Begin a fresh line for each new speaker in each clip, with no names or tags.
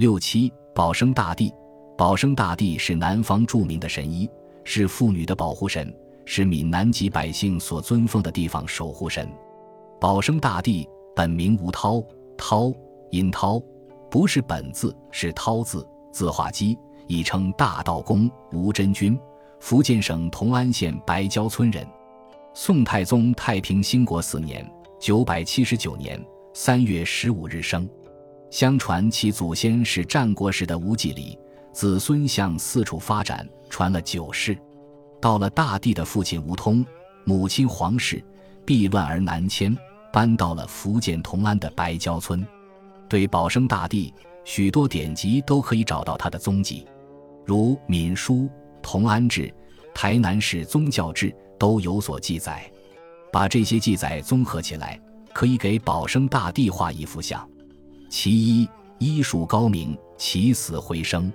六七保生大帝，保生大帝是南方著名的神医，是妇女的保护神，是闽南籍百姓所尊奉的地方守护神。保生大帝本名吴涛，涛音涛，不是本字，是涛字，字化基，亦称大道公吴真君，福建省同安县白蕉村人。宋太宗太平兴国四年（九百七十九年）三月十五日生。相传其祖先是战国时的吴季礼，子孙向四处发展，传了九世。到了大帝的父亲吴通，母亲黄氏，避乱而南迁，搬到了福建同安的白蕉村。对保生大帝，许多典籍都可以找到他的踪迹，如《闽书》《同安志》《台南市宗教志》都有所记载。把这些记载综合起来，可以给保生大帝画一幅像。其一，医术高明，起死回生。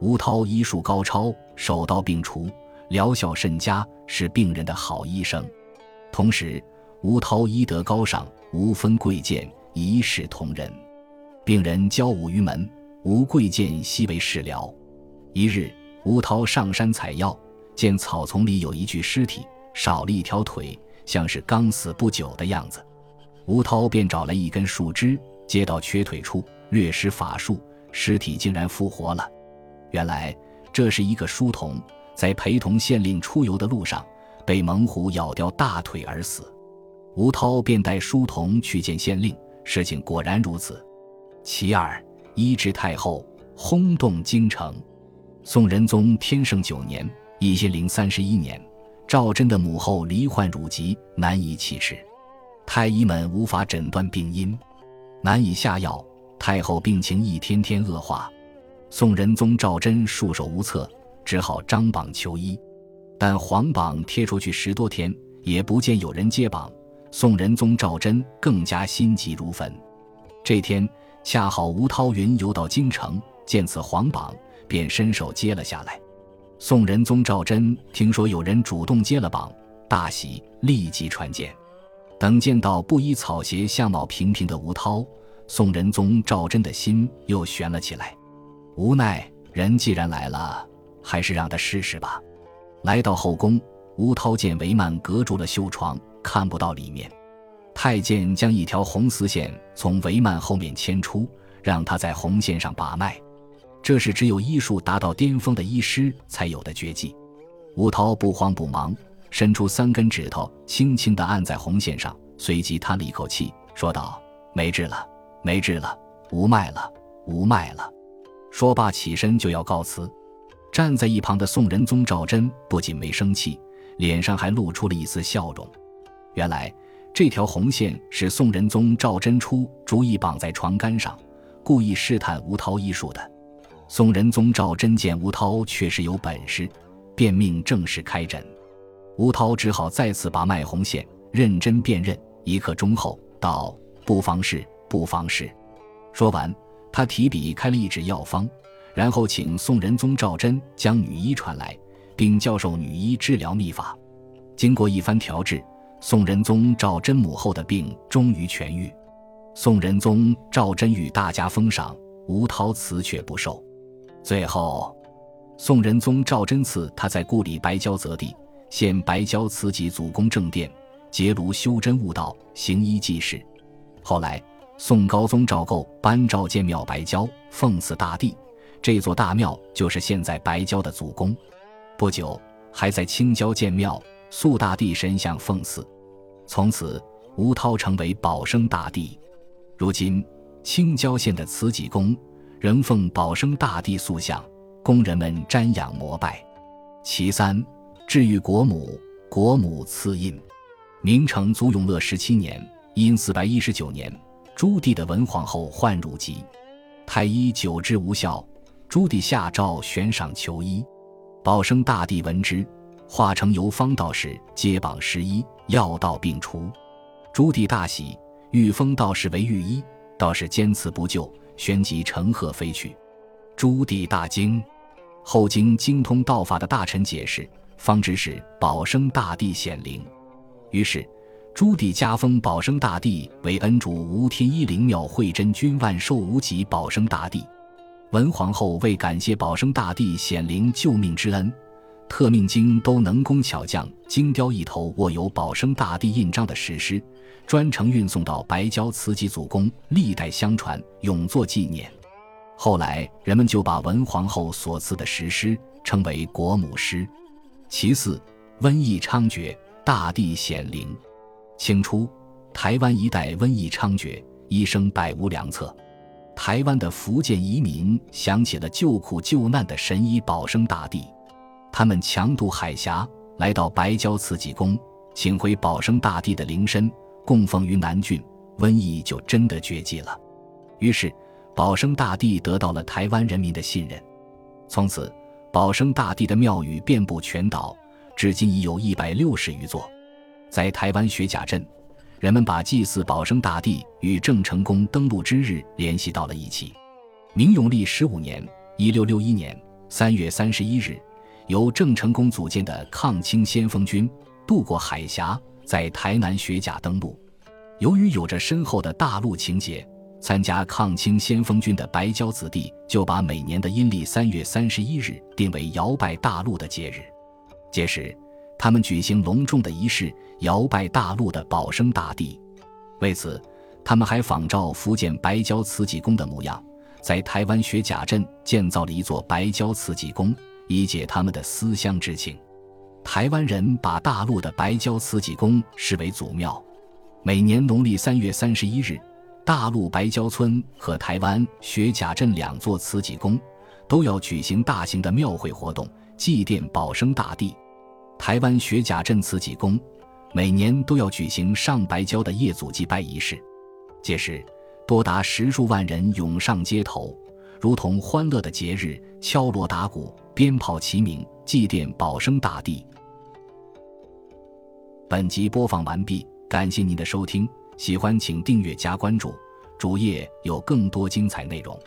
吴涛医术高超，手到病除，疗效甚佳，是病人的好医生。同时，吴涛医德高尚，无分贵贱，一视同仁。病人交五于门，无贵贱，悉为事疗。一日，吴涛上山采药，见草丛里有一具尸体，少了一条腿，像是刚死不久的样子。吴涛便找来一根树枝。接到缺腿处，略施法术，尸体竟然复活了。原来这是一个书童，在陪同县令出游的路上，被猛虎咬掉大腿而死。吴涛便带书童去见县令，事情果然如此。其二，医治太后，轰动京城。宋仁宗天圣九年（一千零三十一年），赵祯的母后罹患乳疾，难以启齿，太医们无法诊断病因。难以下药，太后病情一天天恶化，宋仁宗赵祯束手无策，只好张榜求医。但皇榜贴出去十多天，也不见有人接榜，宋仁宗赵祯更加心急如焚。这天恰好吴涛云游到京城，见此皇榜，便伸手接了下来。宋仁宗赵祯听说有人主动接了榜，大喜，立即传见。等见到布衣草鞋、相貌平平的吴涛，宋仁宗赵祯的心又悬了起来。无奈人既然来了，还是让他试试吧。来到后宫，吴涛见帷幔隔住了绣床，看不到里面。太监将一条红丝线从帷幔后面牵出，让他在红线上把脉。这是只有医术达到巅峰的医师才有的绝技。吴涛不慌不忙。伸出三根指头，轻轻地按在红线上，随即叹了一口气，说道：“没治了，没治了，无脉了，无脉了。”说罢起身就要告辞。站在一旁的宋仁宗赵祯不仅没生气，脸上还露出了一丝笑容。原来这条红线是宋仁宗赵祯初主意绑在床杆上，故意试探吴涛医术的。宋仁宗赵祯见吴涛确实有本事，便命正式开诊。吴涛只好再次把脉红线，认真辨认。一刻钟后，道：“不妨事，不妨事。”说完，他提笔开了一纸药方，然后请宋仁宗赵祯将女医传来，并教授女医治疗秘法。经过一番调治，宋仁宗赵祯母后的病终于痊愈。宋仁宗赵祯与大家封赏，吴涛辞却不受。最后，宋仁宗赵祯赐他在故里白蕉泽地。现白蕉慈济祖公正殿，结庐修真悟道，行医济世。后来，宋高宗赵构颁诏建庙白蕉，奉祀大帝。这座大庙就是现在白蕉的祖公。不久，还在青郊建庙，塑大帝神像奉祀。从此，吴涛成为保生大帝。如今，青郊县的慈济宫仍奉保生大帝塑像，工人们瞻仰膜拜。其三。至于国母，国母赐印。明成祖永乐十七年，因四百一十九年，朱棣的文皇后患乳疾，太医久治无效，朱棣下诏悬赏求医。保生大帝闻之，化成游方道士接榜施医，药到病除。朱棣大喜，欲封道士为御医，道士坚持不就，旋即乘鹤飞去。朱棣大惊，后经精通道法的大臣解释。方知是保生大帝显灵，于是朱棣加封保生大帝为恩主吴天一灵庙惠真君万寿无极保生大帝。文皇后为感谢保生大帝显灵救命之恩，特命京都能工巧匠精雕一头握有保生大帝印章的石狮，专程运送到白郊慈济祖宫，历代相传，永作纪念。后来人们就把文皇后所赐的石狮称为国母狮。其次，瘟疫猖獗，大地显灵。清初，台湾一带瘟疫猖獗，医生百无良策。台湾的福建移民想起了救苦救难的神医保生大帝，他们强渡海峡，来到白礁慈济宫，请回保生大帝的灵身，供奉于南郡，瘟疫就真的绝迹了。于是。保生大帝得到了台湾人民的信任，从此保生大帝的庙宇遍布全岛，至今已有一百六十余座。在台湾雪甲镇，人们把祭祀保生大帝与郑成功登陆之日联系到了一起。明永历十五年（一六六一年）三月三十一日，由郑成功组建的抗清先锋军渡过海峡，在台南雪甲登陆。由于有着深厚的大陆情结。参加抗清先锋军的白礁子弟就把每年的阴历三月三十一日定为摇拜大陆的节日。届时，他们举行隆重的仪式，摇拜大陆的保生大帝。为此，他们还仿照福建白礁慈济宫的模样，在台湾学甲镇建造了一座白礁慈济宫，以解他们的思乡之情。台湾人把大陆的白礁慈济宫视为祖庙，每年农历三月三十一日。大陆白礁村和台湾学甲镇两座慈济宫都要举行大型的庙会活动，祭奠保生大帝。台湾学甲镇慈济宫每年都要举行上白礁的夜祖祭拜仪式，届时多达十数万人涌上街头，如同欢乐的节日，敲锣打鼓，鞭炮齐鸣，祭奠保生大帝。本集播放完毕，感谢您的收听。喜欢请订阅加关注，主页有更多精彩内容。